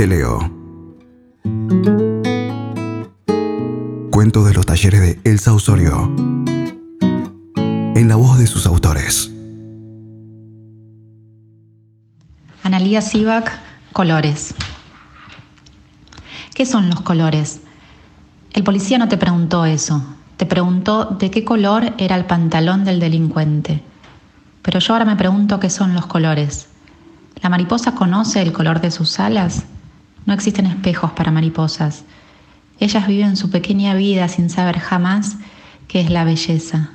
Te leo. Cuento de los talleres de Elsa Osorio. En la voz de sus autores. Analía Sivak, colores. ¿Qué son los colores? El policía no te preguntó eso, te preguntó de qué color era el pantalón del delincuente. Pero yo ahora me pregunto qué son los colores. ¿La mariposa conoce el color de sus alas? No existen espejos para mariposas. Ellas viven su pequeña vida sin saber jamás qué es la belleza.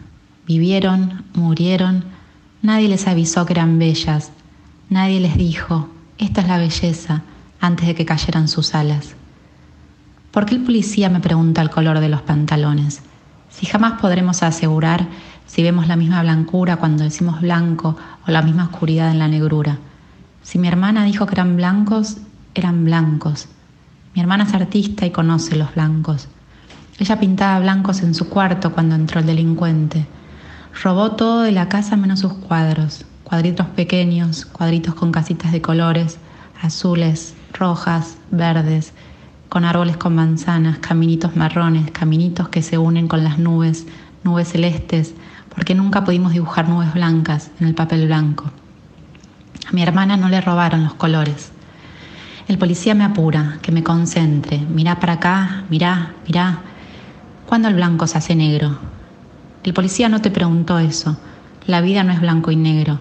Vivieron, murieron, nadie les avisó que eran bellas, nadie les dijo, esta es la belleza, antes de que cayeran sus alas. ¿Por qué el policía me pregunta el color de los pantalones? Si jamás podremos asegurar si vemos la misma blancura cuando decimos blanco o la misma oscuridad en la negrura. Si mi hermana dijo que eran blancos, eran blancos. Mi hermana es artista y conoce los blancos. Ella pintaba blancos en su cuarto cuando entró el delincuente. Robó todo de la casa menos sus cuadros, cuadritos pequeños, cuadritos con casitas de colores, azules, rojas, verdes, con árboles con manzanas, caminitos marrones, caminitos que se unen con las nubes, nubes celestes, porque nunca pudimos dibujar nubes blancas en el papel blanco. A mi hermana no le robaron los colores. El policía me apura, que me concentre. Mirá para acá, mirá, mirá. ¿Cuándo el blanco se hace negro? El policía no te preguntó eso. La vida no es blanco y negro.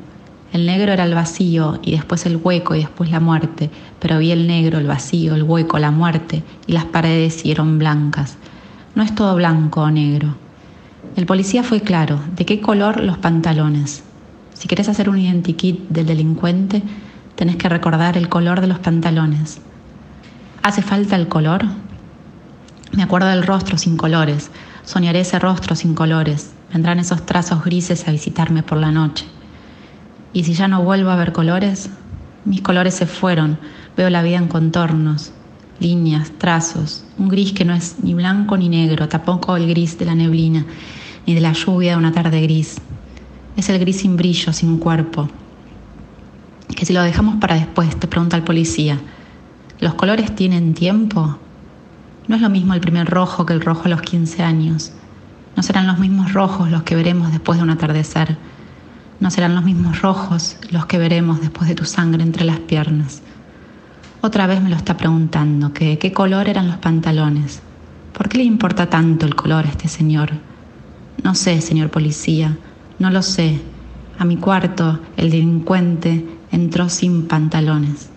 El negro era el vacío y después el hueco y después la muerte, pero vi el negro, el vacío, el hueco, la muerte y las paredes siguieron blancas. No es todo blanco o negro. El policía fue claro, ¿de qué color los pantalones? Si querés hacer un identikit del delincuente, tenés que recordar el color de los pantalones. ¿Hace falta el color? Me acuerdo del rostro sin colores, soñaré ese rostro sin colores, vendrán esos trazos grises a visitarme por la noche. Y si ya no vuelvo a ver colores, mis colores se fueron, veo la vida en contornos, líneas, trazos, un gris que no es ni blanco ni negro, tampoco el gris de la neblina, ni de la lluvia de una tarde gris. Es el gris sin brillo, sin cuerpo. Que si lo dejamos para después, te pregunta el policía, ¿los colores tienen tiempo? No es lo mismo el primer rojo que el rojo a los 15 años. No serán los mismos rojos los que veremos después de un atardecer. No serán los mismos rojos los que veremos después de tu sangre entre las piernas. Otra vez me lo está preguntando, que qué color eran los pantalones. ¿Por qué le importa tanto el color a este señor? No sé, señor policía, no lo sé. A mi cuarto el delincuente entró sin pantalones.